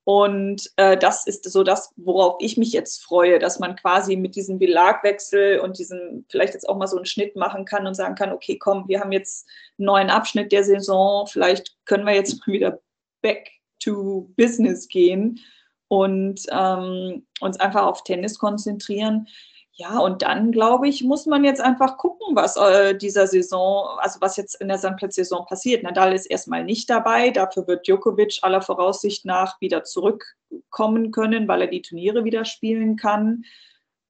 Und äh, das ist so das, worauf ich mich jetzt freue, dass man quasi mit diesem Belagwechsel und diesem vielleicht jetzt auch mal so einen Schnitt machen kann und sagen kann, okay, komm, wir haben jetzt einen neuen Abschnitt der Saison, vielleicht können wir jetzt mal wieder back to business gehen und ähm, uns einfach auf Tennis konzentrieren. Ja, und dann, glaube ich, muss man jetzt einfach gucken, was äh, dieser Saison, also was jetzt in der Sandplatzsaison passiert. Nadal ist erstmal nicht dabei, dafür wird Djokovic aller Voraussicht nach wieder zurückkommen können, weil er die Turniere wieder spielen kann.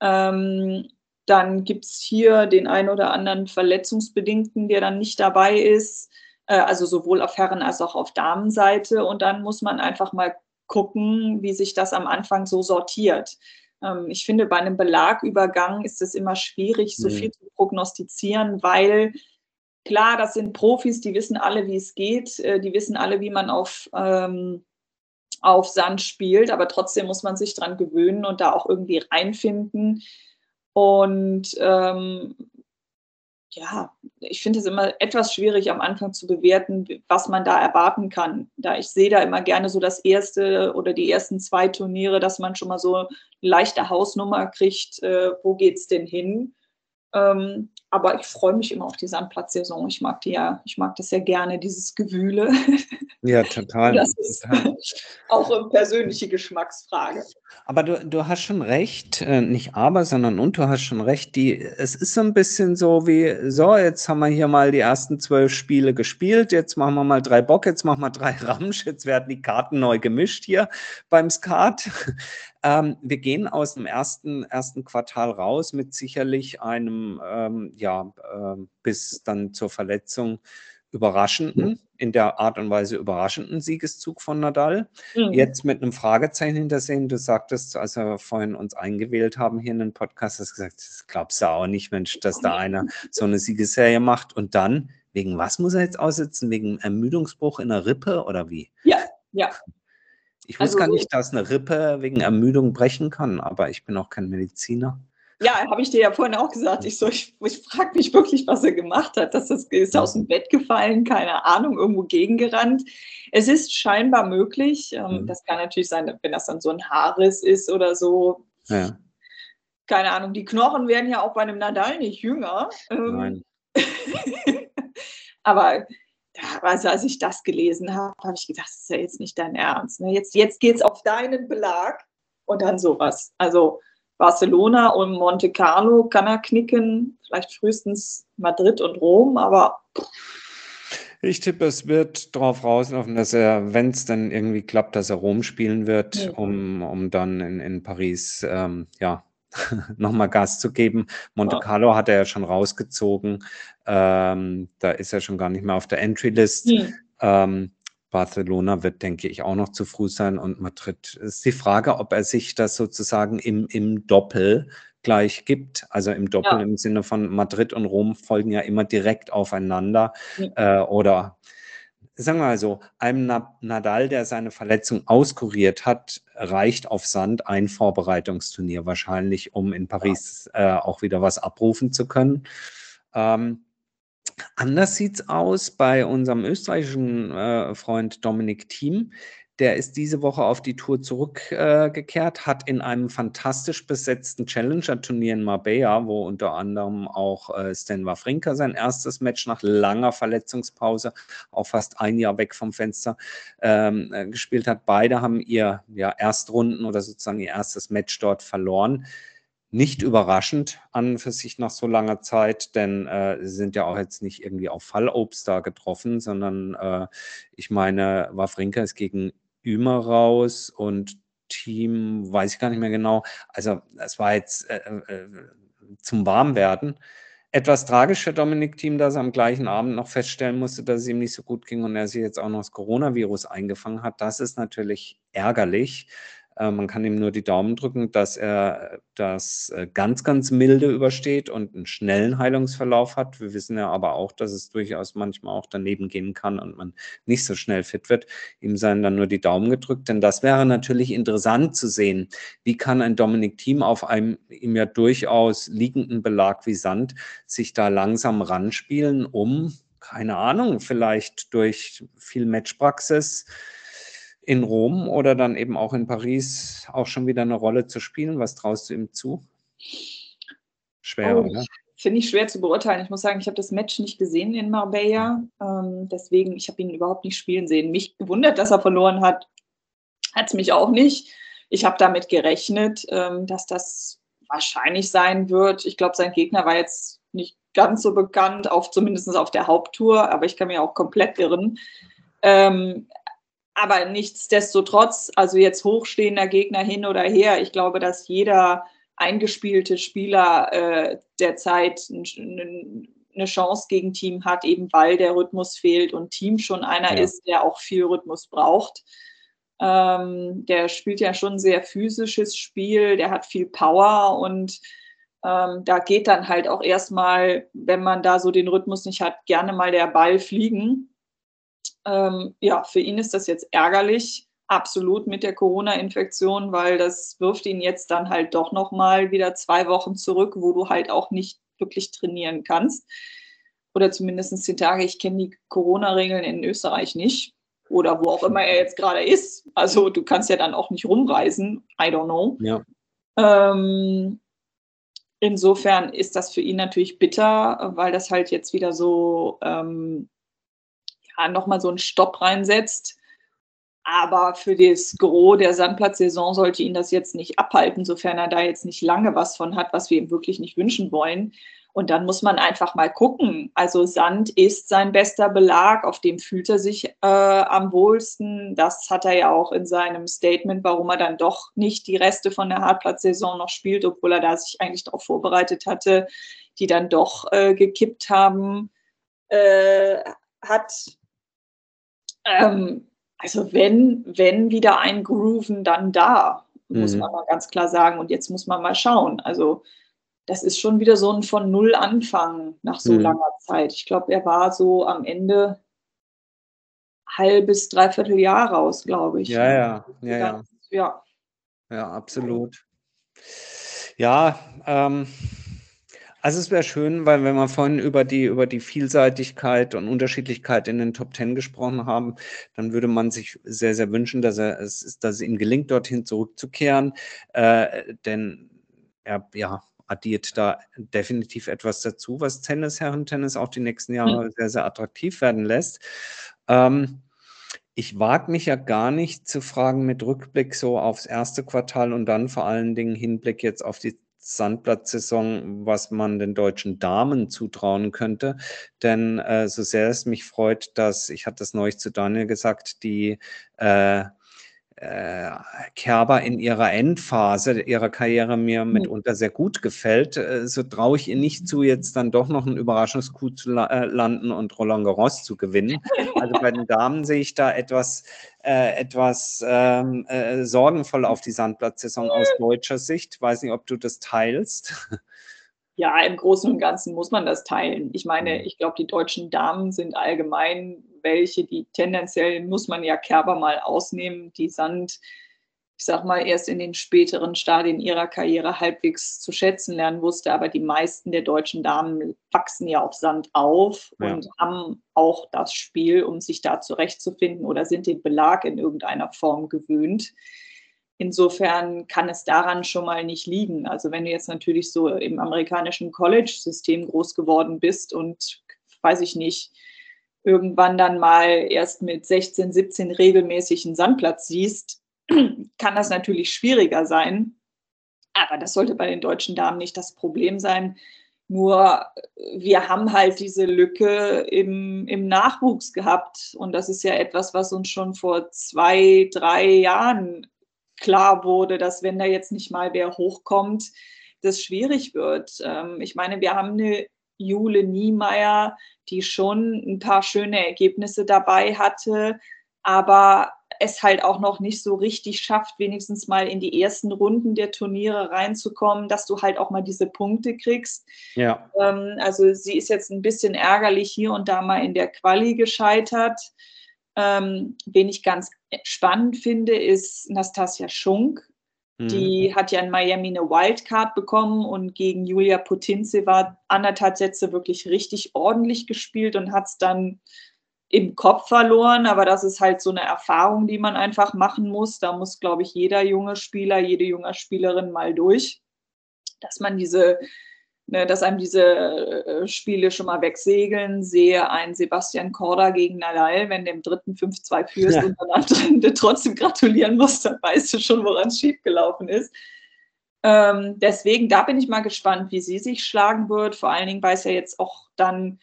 Ähm, dann gibt es hier den einen oder anderen Verletzungsbedingten, der dann nicht dabei ist, äh, also sowohl auf Herren- als auch auf Damenseite. Und dann muss man einfach mal gucken, wie sich das am Anfang so sortiert. Ähm, ich finde, bei einem Belagübergang ist es immer schwierig, so mhm. viel zu prognostizieren, weil klar, das sind Profis, die wissen alle, wie es geht, äh, die wissen alle, wie man auf, ähm, auf Sand spielt, aber trotzdem muss man sich dran gewöhnen und da auch irgendwie reinfinden. Und ähm, ja, ich finde es immer etwas schwierig am Anfang zu bewerten, was man da erwarten kann. Da ich sehe da immer gerne so das erste oder die ersten zwei Turniere, dass man schon mal so eine leichte Hausnummer kriegt, äh, wo es denn hin. Ähm, aber ich freue mich immer auf die Sandplatzsaison. Ich mag die ja, ich mag das ja gerne, dieses Gewühle. Ja, total. Das ist total. auch eine persönliche Geschmacksfrage. Aber du, du hast schon recht, äh, nicht aber, sondern und du hast schon recht, die, es ist so ein bisschen so wie, so, jetzt haben wir hier mal die ersten zwölf Spiele gespielt, jetzt machen wir mal drei Bock, jetzt machen wir drei Ramsch, jetzt werden die Karten neu gemischt hier beim Skat. Ähm, wir gehen aus dem ersten, ersten Quartal raus mit sicherlich einem, ähm, ja, äh, bis dann zur Verletzung überraschenden, in der Art und Weise überraschenden Siegeszug von Nadal. Mhm. Jetzt mit einem Fragezeichen hintersehen. Du sagtest, als wir vorhin uns eingewählt haben hier in den Podcast, hast du gesagt, das glaubst du auch nicht, Mensch, dass da einer so eine Siegesserie macht. Und dann, wegen was muss er jetzt aussetzen? Wegen Ermüdungsbruch in der Rippe oder wie? Ja, ja. Ich wusste also, gar nicht, dass eine Rippe wegen Ermüdung brechen kann, aber ich bin auch kein Mediziner. Ja, habe ich dir ja vorhin auch gesagt. Ich, so, ich, ich frage mich wirklich, was er gemacht hat. Dass das ist aus dem Bett gefallen, keine Ahnung, irgendwo gegengerannt. Es ist scheinbar möglich. Ähm, mhm. Das kann natürlich sein, wenn das dann so ein Haarriss ist oder so. Ja. Keine Ahnung. Die Knochen werden ja auch bei einem Nadal nicht jünger. Ähm, Nein. Aber also als ich das gelesen habe, habe ich gedacht, das ist ja jetzt nicht dein Ernst. Ne? Jetzt, jetzt geht es auf deinen Belag und dann sowas. Also Barcelona und Monte Carlo kann er knicken, vielleicht frühestens Madrid und Rom, aber. Ich tippe, es wird darauf rauslaufen, dass er, wenn es dann irgendwie klappt, dass er Rom spielen wird, mhm. um, um dann in, in Paris ähm, ja, nochmal Gas zu geben. Monte Carlo hat er ja schon rausgezogen. Ähm, da ist er schon gar nicht mehr auf der Entry-List. Hm. Ähm, Barcelona wird, denke ich, auch noch zu früh sein und Madrid ist die Frage, ob er sich das sozusagen im, im Doppel gleich gibt. Also im Doppel ja. im Sinne von Madrid und Rom folgen ja immer direkt aufeinander. Ja. Äh, oder sagen wir mal so, einem Nadal, der seine Verletzung auskuriert hat, reicht auf Sand ein Vorbereitungsturnier wahrscheinlich, um in Paris äh, auch wieder was abrufen zu können. Ähm, Anders sieht es aus bei unserem österreichischen äh, Freund Dominik Thiem. Der ist diese Woche auf die Tour zurückgekehrt, äh, hat in einem fantastisch besetzten Challenger-Turnier in Marbella, wo unter anderem auch äh, Stan Wawrinka sein erstes Match nach langer Verletzungspause, auch fast ein Jahr weg vom Fenster, ähm, äh, gespielt hat. Beide haben ihr ja, Erstrunden oder sozusagen ihr erstes Match dort verloren nicht überraschend an für sich nach so langer Zeit, denn äh, sie sind ja auch jetzt nicht irgendwie auf Fallobst da getroffen, sondern äh, ich meine, Wawrinka ist gegen Ümer raus und Team, weiß ich gar nicht mehr genau. Also es war jetzt äh, äh, zum Warmwerden. Etwas tragisch für Dominik Team, dass er am gleichen Abend noch feststellen musste, dass es ihm nicht so gut ging und er sich jetzt auch noch das Coronavirus eingefangen hat. Das ist natürlich ärgerlich. Äh, man kann ihm nur die Daumen drücken, dass er das äh, ganz, ganz milde übersteht und einen schnellen Heilungsverlauf hat. Wir wissen ja aber auch, dass es durchaus manchmal auch daneben gehen kann und man nicht so schnell fit wird. Ihm seien dann nur die Daumen gedrückt, denn das wäre natürlich interessant zu sehen. Wie kann ein Dominik Thiem auf einem ihm ja durchaus liegenden Belag wie Sand sich da langsam ranspielen, um, keine Ahnung, vielleicht durch viel Matchpraxis, in Rom oder dann eben auch in Paris auch schon wieder eine Rolle zu spielen? Was traust du ihm zu? Schwer, oh, oder? Finde ich schwer zu beurteilen. Ich muss sagen, ich habe das Match nicht gesehen in Marbella. Ähm, deswegen, ich habe ihn überhaupt nicht spielen sehen. Mich gewundert, dass er verloren hat. Hat es mich auch nicht. Ich habe damit gerechnet, ähm, dass das wahrscheinlich sein wird. Ich glaube, sein Gegner war jetzt nicht ganz so bekannt, auf, zumindest auf der Haupttour, aber ich kann mir auch komplett irren. Ähm, aber nichtsdestotrotz, also jetzt hochstehender Gegner hin oder her, ich glaube, dass jeder eingespielte Spieler äh, derzeit eine Chance gegen Team hat, eben weil der Rhythmus fehlt und Team schon einer ja. ist, der auch viel Rhythmus braucht. Ähm, der spielt ja schon ein sehr physisches Spiel, der hat viel Power und ähm, da geht dann halt auch erstmal, wenn man da so den Rhythmus nicht hat, gerne mal der Ball fliegen. Ähm, ja, für ihn ist das jetzt ärgerlich, absolut mit der Corona-Infektion, weil das wirft ihn jetzt dann halt doch nochmal wieder zwei Wochen zurück, wo du halt auch nicht wirklich trainieren kannst. Oder zumindest zehn Tage. Ich kenne die Corona-Regeln in Österreich nicht. Oder wo auch immer er jetzt gerade ist. Also du kannst ja dann auch nicht rumreisen. I don't know. Ja. Ähm, insofern ist das für ihn natürlich bitter, weil das halt jetzt wieder so ähm, ja, nochmal so einen Stopp reinsetzt. Aber für das Gros der Sandplatzsaison sollte ihn das jetzt nicht abhalten, sofern er da jetzt nicht lange was von hat, was wir ihm wirklich nicht wünschen wollen. Und dann muss man einfach mal gucken. Also Sand ist sein bester Belag, auf dem fühlt er sich äh, am wohlsten. Das hat er ja auch in seinem Statement, warum er dann doch nicht die Reste von der Hartplatzsaison noch spielt, obwohl er da sich eigentlich darauf vorbereitet hatte, die dann doch äh, gekippt haben, äh, hat ähm, also wenn, wenn wieder ein Grooven, dann da, muss mhm. man mal ganz klar sagen. Und jetzt muss man mal schauen. Also das ist schon wieder so ein von Null Anfang nach so mhm. langer Zeit. Ich glaube, er war so am Ende halbes, dreiviertel Jahr raus, glaube ich. Ja, ja, ja, ja. Ja, ja absolut. Ja, ähm, also es wäre schön, weil wenn wir vorhin über die, über die Vielseitigkeit und Unterschiedlichkeit in den Top Ten gesprochen haben, dann würde man sich sehr, sehr wünschen, dass, er, es, dass es ihm gelingt, dorthin zurückzukehren. Äh, denn er ja, addiert da definitiv etwas dazu, was Tennis, Herren-Tennis auch die nächsten Jahre mhm. sehr, sehr attraktiv werden lässt. Ähm, ich wage mich ja gar nicht zu fragen mit Rückblick so aufs erste Quartal und dann vor allen Dingen Hinblick jetzt auf die Sandplatzsaison, was man den deutschen Damen zutrauen könnte. Denn äh, so sehr es mich freut, dass, ich hatte das neulich zu Daniel gesagt, die äh, Kerber in ihrer Endphase ihrer Karriere mir Mhm. mitunter sehr gut gefällt, äh, so traue ich ihr nicht zu, jetzt dann doch noch einen Überraschungscoup zu äh, landen und Roland Garros zu gewinnen. Also bei den Damen sehe ich da etwas, äh, etwas ähm, äh, sorgenvoll auf die Sandplatzsaison aus deutscher Sicht. Weiß nicht, ob du das teilst. Ja, im Großen und Ganzen muss man das teilen. Ich meine, Mhm. ich glaube, die deutschen Damen sind allgemein welche, die tendenziell muss man ja Kerber mal ausnehmen, die Sand, ich sag mal, erst in den späteren Stadien ihrer Karriere halbwegs zu schätzen lernen wusste. Aber die meisten der deutschen Damen wachsen ja auf Sand auf Ja. und haben auch das Spiel, um sich da zurechtzufinden oder sind den Belag in irgendeiner Form gewöhnt. Insofern kann es daran schon mal nicht liegen. Also wenn du jetzt natürlich so im amerikanischen College-System groß geworden bist und weiß ich nicht, irgendwann dann mal erst mit 16, 17 regelmäßigen Sandplatz siehst, kann das natürlich schwieriger sein. Aber das sollte bei den deutschen Damen nicht das Problem sein. Nur wir haben halt diese Lücke im, im Nachwuchs gehabt. Und das ist ja etwas, was uns schon vor zwei, drei Jahren klar wurde, dass wenn da jetzt nicht mal wer hochkommt, das schwierig wird. Ähm, ich meine, wir haben eine Jule Niemeyer, die schon ein paar schöne Ergebnisse dabei hatte, aber es halt auch noch nicht so richtig schafft, wenigstens mal in die ersten Runden der Turniere reinzukommen, dass du halt auch mal diese Punkte kriegst. Ja. Ähm, also sie ist jetzt ein bisschen ärgerlich hier und da mal in der Quali gescheitert. Ähm, wen ich ganz spannend finde, ist Nastasia Schunk. Mhm. Die hat ja in Miami eine Wildcard bekommen und gegen Julia Putintseva anderthalb Sätze wirklich richtig ordentlich gespielt und hat es dann im Kopf verloren. Aber das ist halt so eine Erfahrung, die man einfach machen muss. Da muss, glaube ich, jeder junge Spieler, jede junge Spielerin mal durch, dass man diese ne, dass einem diese äh, Spiele schon mal wegsegeln. Sehe ein Sebastian Korda gegen Nadal, wenn der im dritten 5-2 führst Ja. und dann trotzdem gratulieren musst, dann weißt du schon, woran es schiefgelaufen ist. Ähm, deswegen, da bin ich mal gespannt, wie sie sich schlagen wird. Vor allen Dingen, weil es ja jetzt auch dann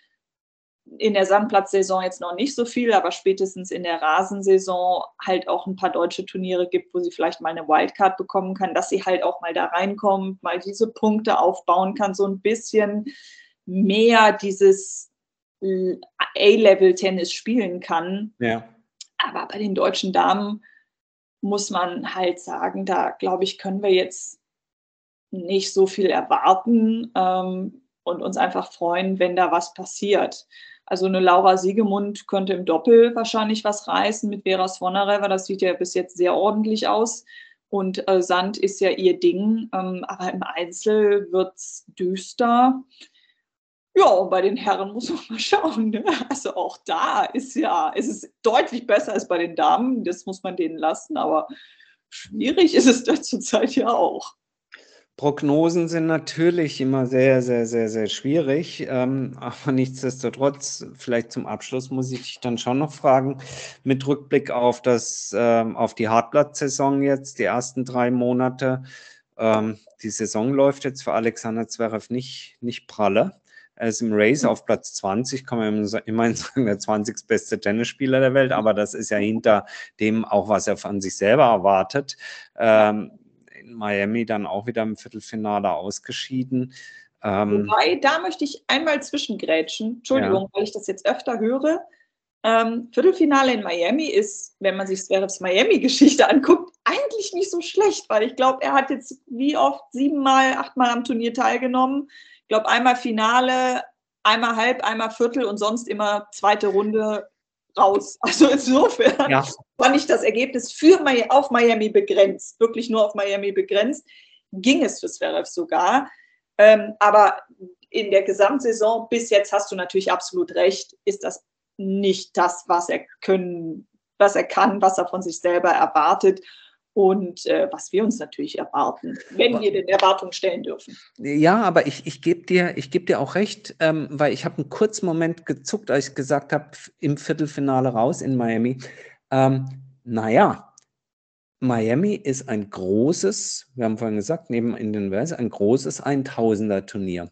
in der Sandplatzsaison jetzt noch nicht so viel, aber spätestens in der Rasensaison halt auch ein paar deutsche Turniere gibt, wo sie vielleicht mal eine Wildcard bekommen kann, dass sie halt auch mal da reinkommt, mal diese Punkte aufbauen kann, so ein bisschen mehr dieses A-Level-Tennis spielen kann. Ja. Aber bei den deutschen Damen muss man halt sagen, da glaube ich, können wir jetzt nicht so viel erwarten ähm, und uns einfach freuen, wenn da was passiert. Also eine Laura Siegemund könnte im Doppel wahrscheinlich was reißen mit Vera Svonareva. Das sieht ja bis jetzt sehr ordentlich aus. Und äh, Sand ist ja ihr Ding. Ähm, aber im Einzel wird es düster. Ja, und bei den Herren muss man mal schauen. Ne? Also auch da ist ja, es ist deutlich besser als bei den Damen. Das muss man denen lassen. Aber schwierig ist es da zurzeit ja auch. Prognosen sind natürlich immer sehr, sehr, sehr, sehr schwierig. Ähm, aber nichtsdestotrotz, vielleicht zum Abschluss muss ich dich dann schon noch fragen, mit Rückblick auf das, ähm, auf die Hartblatt-Saison jetzt, die ersten drei Monate. Ähm, die Saison läuft jetzt für Alexander Zverev nicht, nicht pralle. Er ist im Race auf Platz 20, kann man immerhin sagen, der 20. beste Tennisspieler der Welt, aber das ist ja hinter dem auch, was er von sich selber erwartet. Ähm, in Miami dann auch wieder im Viertelfinale ausgeschieden. Ähm, Wobei, da möchte ich einmal zwischengrätschen. Entschuldigung, ja. weil ich das jetzt öfter höre. Ähm, Viertelfinale in Miami ist, wenn man sich Zverevs Miami-Geschichte anguckt, eigentlich nicht so schlecht, weil ich glaube, er hat jetzt wie oft siebenmal, achtmal am Turnier teilgenommen. Ich glaube, einmal Finale, einmal Halb, einmal Viertel und sonst immer zweite Runde raus. Also insofern ja. fand ich das Ergebnis für auf Miami begrenzt, wirklich nur auf Miami begrenzt. Ging es für Zverev sogar. Ähm, aber in der Gesamtsaison bis jetzt hast du natürlich absolut recht, ist das nicht das, was er können, was er kann, was er von sich selber erwartet und äh, was wir uns natürlich erwarten, wenn wir den Erwartungen stellen dürfen. Ja, aber ich, ich gebe dir, geb dir auch recht, ähm, weil ich habe einen kurzen Moment gezuckt, als ich gesagt habe, im Viertelfinale raus in Miami. Ähm, naja, Miami ist ein großes, wir haben vorhin gesagt, neben Indian Wells, ein großes 1000er-Turnier.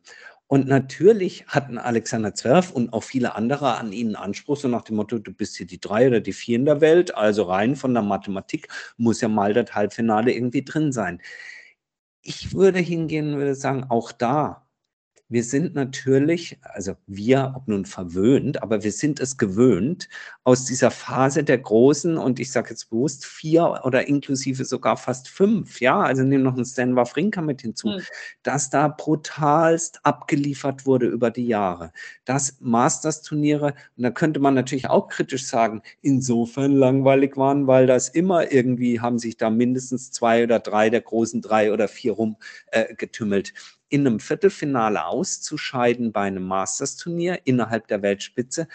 Und natürlich hatten Alexander Zwerf und auch viele andere an ihnen Anspruch, so nach dem Motto, du bist hier die drei oder die vier in der Welt, also rein von der Mathematik muss ja mal das Halbfinale irgendwie drin sein. Ich würde hingehen und würde sagen, auch da wir sind natürlich, also wir, ob nun verwöhnt, aber wir sind es gewöhnt, aus dieser Phase der großen und ich sage jetzt bewusst vier oder inklusive sogar fast fünf, ja, also nehmen noch einen Stan Wawrinka mit hinzu, mhm. dass da brutalst abgeliefert wurde über die Jahre. Dass Masters-Turniere, und da könnte man natürlich auch kritisch sagen, insofern langweilig waren, weil das immer irgendwie haben sich da mindestens zwei oder drei der großen drei oder vier rumgetümmelt. Äh, in einem Viertelfinale auszuscheiden bei einem Masters-Turnier innerhalb der Weltspitze,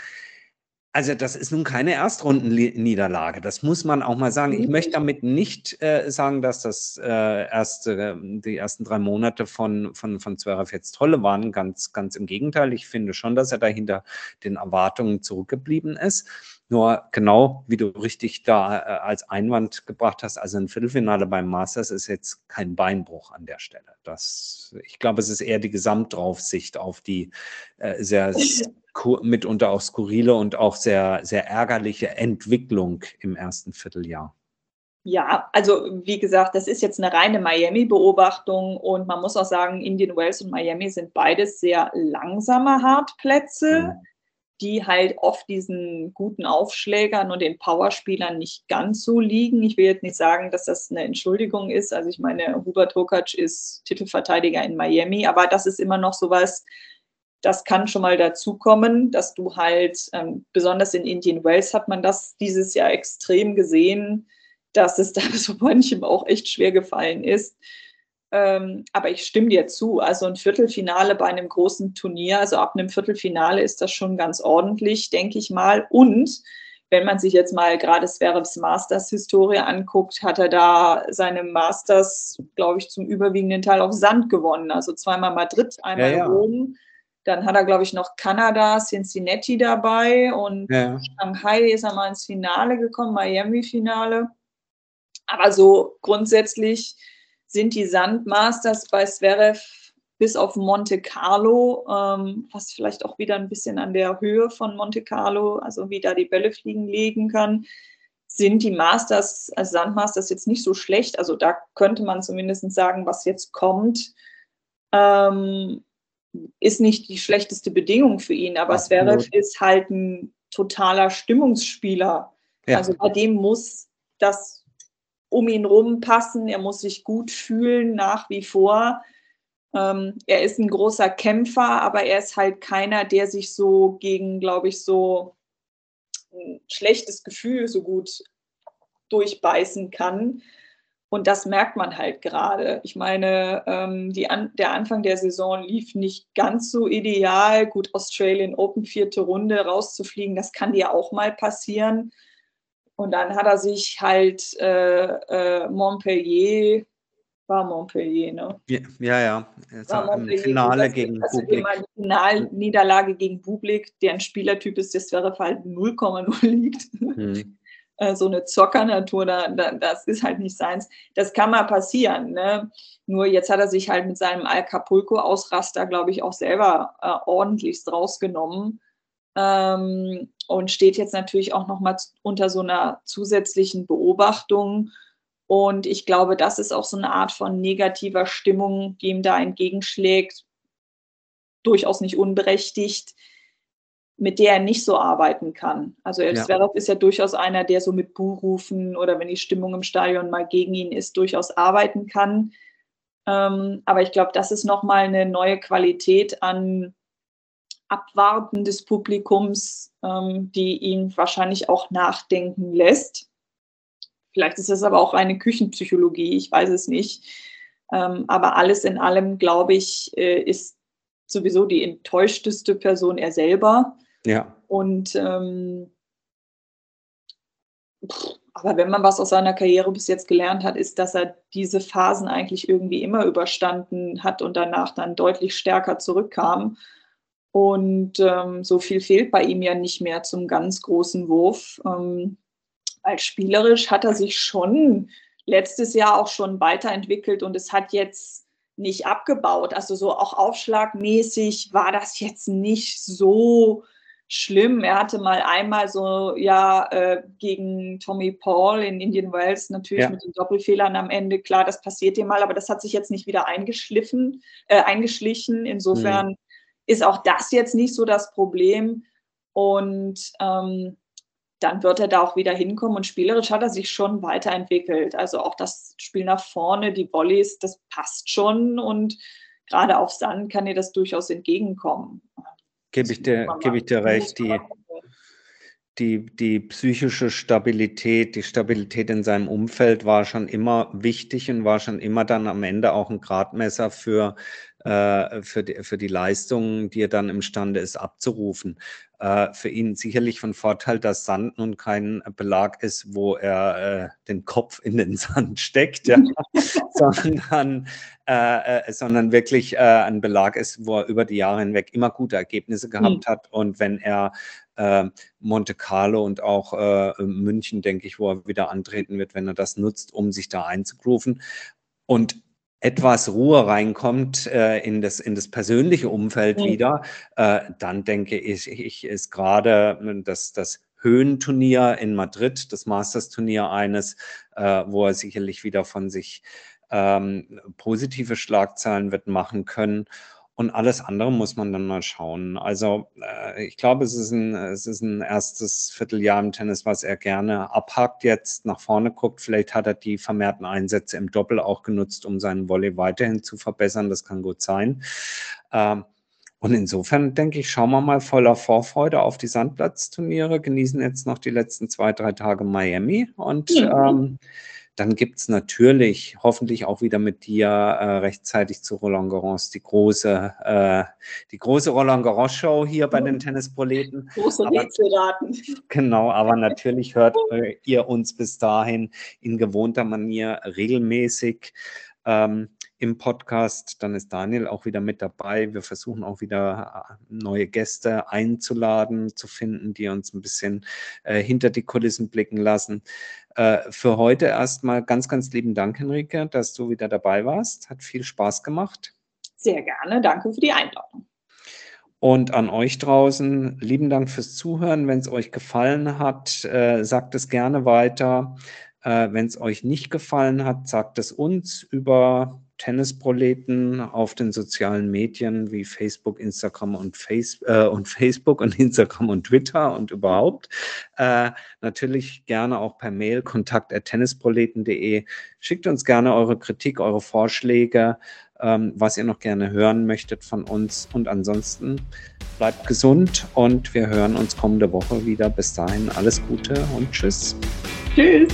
also das ist nun keine Erstrundenniederlage. Das muss man auch mal sagen. Ich möchte damit nicht äh, sagen, dass das äh, erste, die ersten drei Monate von, von, von Zverev jetzt tolle waren. Ganz, ganz im Gegenteil. Ich finde schon, dass er dahinter den Erwartungen zurückgeblieben ist. Nur genau, wie du richtig da äh, als Einwand gebracht hast, also ein Viertelfinale beim Masters ist jetzt kein Beinbruch an der Stelle. Das, ich glaube, es ist eher die Gesamtdraufsicht auf die äh, sehr mitunter auch skurrile und auch sehr, sehr ärgerliche Entwicklung im ersten Vierteljahr. Ja, also wie gesagt, das ist jetzt eine reine Miami-Beobachtung und man muss auch sagen, Indian Wells und Miami sind beides sehr langsame Hartplätze. Mhm die halt oft diesen guten Aufschlägern und den Powerspielern nicht ganz so liegen. Ich will jetzt nicht sagen, dass das eine Entschuldigung ist. Also ich meine, Hubert Hurkacz ist Titelverteidiger in Miami, aber das ist immer noch sowas, das kann schon mal dazukommen, dass du halt, ähm, besonders in Indian Wells hat man das dieses Jahr extrem gesehen, dass es da so manchem auch echt schwer gefallen ist, ähm, aber ich stimme dir zu. Also ein Viertelfinale bei einem großen Turnier, also ab einem Viertelfinale ist das schon ganz ordentlich, denke ich mal. Und wenn man sich jetzt mal gerade Sverevs Masters-Historie anguckt, hat er da seine Masters, glaube ich, zum überwiegenden Teil auf Sand gewonnen. Also zweimal Madrid, einmal ja, ja. Rom. Dann hat er, glaube ich, noch Kanada, Cincinnati dabei und ja. Shanghai ist er mal ins Finale gekommen, Miami-Finale. Aber so grundsätzlich sind die Sandmasters bei Zverev bis auf Monte Carlo, ähm, was vielleicht auch wieder ein bisschen an der Höhe von Monte Carlo, also wie da die Bälle fliegen, legen kann, sind die Masters, also Sandmasters jetzt nicht so schlecht. Also da könnte man zumindest sagen, was jetzt kommt, ähm, ist nicht die schlechteste Bedingung für ihn. Aber Zverev ist halt ein totaler Stimmungsspieler. Ja. Also bei dem muss das um ihn rum passen, er muss sich gut fühlen nach wie vor. Ähm, er ist ein großer Kämpfer, aber er ist halt keiner, der sich so gegen, glaube ich, so ein schlechtes Gefühl so gut durchbeißen kann. Und das merkt man halt gerade. Ich meine, ähm, an, der Anfang der Saison lief nicht ganz so ideal. Gut, Australian Open vierte Runde rauszufliegen, das kann dir auch mal passieren. Und dann hat er sich halt äh, äh, Montpellier, war Montpellier, ne? Ja, ja. ja. War Montpellier, Finale das, gegen also Bublik. Also Finalniederlage gegen Bublik, deren Spielertyp ist, das wäre halt 0,0 liegt. Hm. So eine Zockernatur, da, da, das ist halt nicht seins. Das kann mal passieren. Ne? Nur jetzt hat er sich halt mit seinem Acapulco-Ausraster, glaube ich, auch selber äh, ordentlich rausgenommen ähm, und steht jetzt natürlich auch nochmal unter so einer zusätzlichen Beobachtung. Und ich glaube, das ist auch so eine Art von negativer Stimmung, die ihm da entgegenschlägt, durchaus nicht unberechtigt, mit der er nicht so arbeiten kann. Also Zverev ja. ist ja durchaus einer, der so mit Buhrufen oder wenn die Stimmung im Stadion mal gegen ihn ist, durchaus arbeiten kann. Ähm, aber ich glaube, das ist nochmal eine neue Qualität an Abwarten des Publikums, ähm, die ihn wahrscheinlich auch nachdenken lässt. Vielleicht ist das aber auch eine Küchenpsychologie, ich weiß es nicht. Ähm, aber alles in allem, glaube ich, äh, ist sowieso die enttäuschteste Person er selber. Ja. Und ähm, aber wenn man was aus seiner Karriere bis jetzt gelernt hat, ist, dass er diese Phasen eigentlich irgendwie immer überstanden hat und danach dann deutlich stärker zurückkam. Und ähm, so viel fehlt bei ihm ja nicht mehr zum ganz großen Wurf. Ähm, als spielerisch hat er sich schon letztes Jahr auch schon weiterentwickelt und es hat jetzt nicht abgebaut. Also so auch aufschlagmäßig war das jetzt nicht so schlimm. Er hatte mal einmal so, ja, äh, gegen Tommy Paul in Indian Wells natürlich ja. mit den Doppelfehlern am Ende. Klar, das passiert ihm mal, aber das hat sich jetzt nicht wieder eingeschliffen, äh, eingeschlichen. Insofern mhm. Ist auch das jetzt nicht so das Problem. Und ähm, dann wird er da auch wieder hinkommen. Und spielerisch hat er sich schon weiterentwickelt. Also auch das Spiel nach vorne, die Volleys, das passt schon. Und gerade auf Sand kann dir das durchaus entgegenkommen. Gebe ich dir, gebe ich dir recht. Die, die, die psychische Stabilität, die Stabilität in seinem Umfeld war schon immer wichtig und war schon immer dann am Ende auch ein Gradmesser für, äh, für, die, für die Leistungen, die er dann imstande ist abzurufen. Äh, für ihn sicherlich von Vorteil, dass Sand nun kein Belag ist, wo er äh, den Kopf in den Sand steckt, ja, sondern, äh, äh, sondern wirklich äh, ein Belag ist, wo er über die Jahre hinweg immer gute Ergebnisse gehabt mhm. hat. Und wenn er äh, Monte Carlo und auch München, denke ich, wo er wieder antreten wird, wenn er das nutzt, um sich da einzugrooven. Und etwas Ruhe reinkommt äh, in, das, in das persönliche Umfeld mhm. wieder, äh, dann denke ich, ich ist gerade das, das Höhenturnier in Madrid, das Masters-Turnier eines, äh, wo er sicherlich wieder von sich ähm, positive Schlagzeilen wird machen können. Und alles andere muss man dann mal schauen. Also äh, ich glaube, es ist, ein, es ist ein erstes Vierteljahr im Tennis, was er gerne abhakt jetzt, nach vorne guckt. Vielleicht hat er die vermehrten Einsätze im Doppel auch genutzt, um seinen Volley weiterhin zu verbessern. Das kann gut sein. Ähm, und insofern denke ich, schauen wir mal voller Vorfreude auf die Sandplatzturniere, genießen jetzt noch die letzten zwei, drei Tage Miami und mhm. ähm, dann gibt es natürlich hoffentlich auch wieder mit dir äh, rechtzeitig zu Roland Garros die große, äh, die große Roland Garros Show hier bei den Tennisproleten. Große Rätselraten. Genau, aber natürlich hört ihr uns bis dahin in gewohnter Manier regelmäßig. Ähm, im Podcast. Dann ist Daniel auch wieder mit dabei. Wir versuchen auch wieder äh, neue Gäste einzuladen, zu finden, die uns ein bisschen äh, hinter die Kulissen blicken lassen. Äh, für heute erstmal ganz, ganz lieben Dank, Henrike, dass du wieder dabei warst. Hat viel Spaß gemacht. Sehr gerne. Danke für die Einladung. Und an euch draußen, lieben Dank fürs Zuhören. Wenn es euch gefallen hat, äh, sagt es gerne weiter. Äh, Wenn es euch nicht gefallen hat, sagt es uns über Tennisproleten auf den sozialen Medien wie Facebook, Instagram und, Face, äh, und Facebook und Instagram und Twitter und überhaupt. Äh, natürlich gerne auch per Mail kontakt.tennisproleten.de. Schickt uns gerne eure Kritik, eure Vorschläge, ähm, was ihr noch gerne hören möchtet von uns. Und ansonsten bleibt gesund und wir hören uns kommende Woche wieder. Bis dahin alles Gute und tschüss. Tschüss.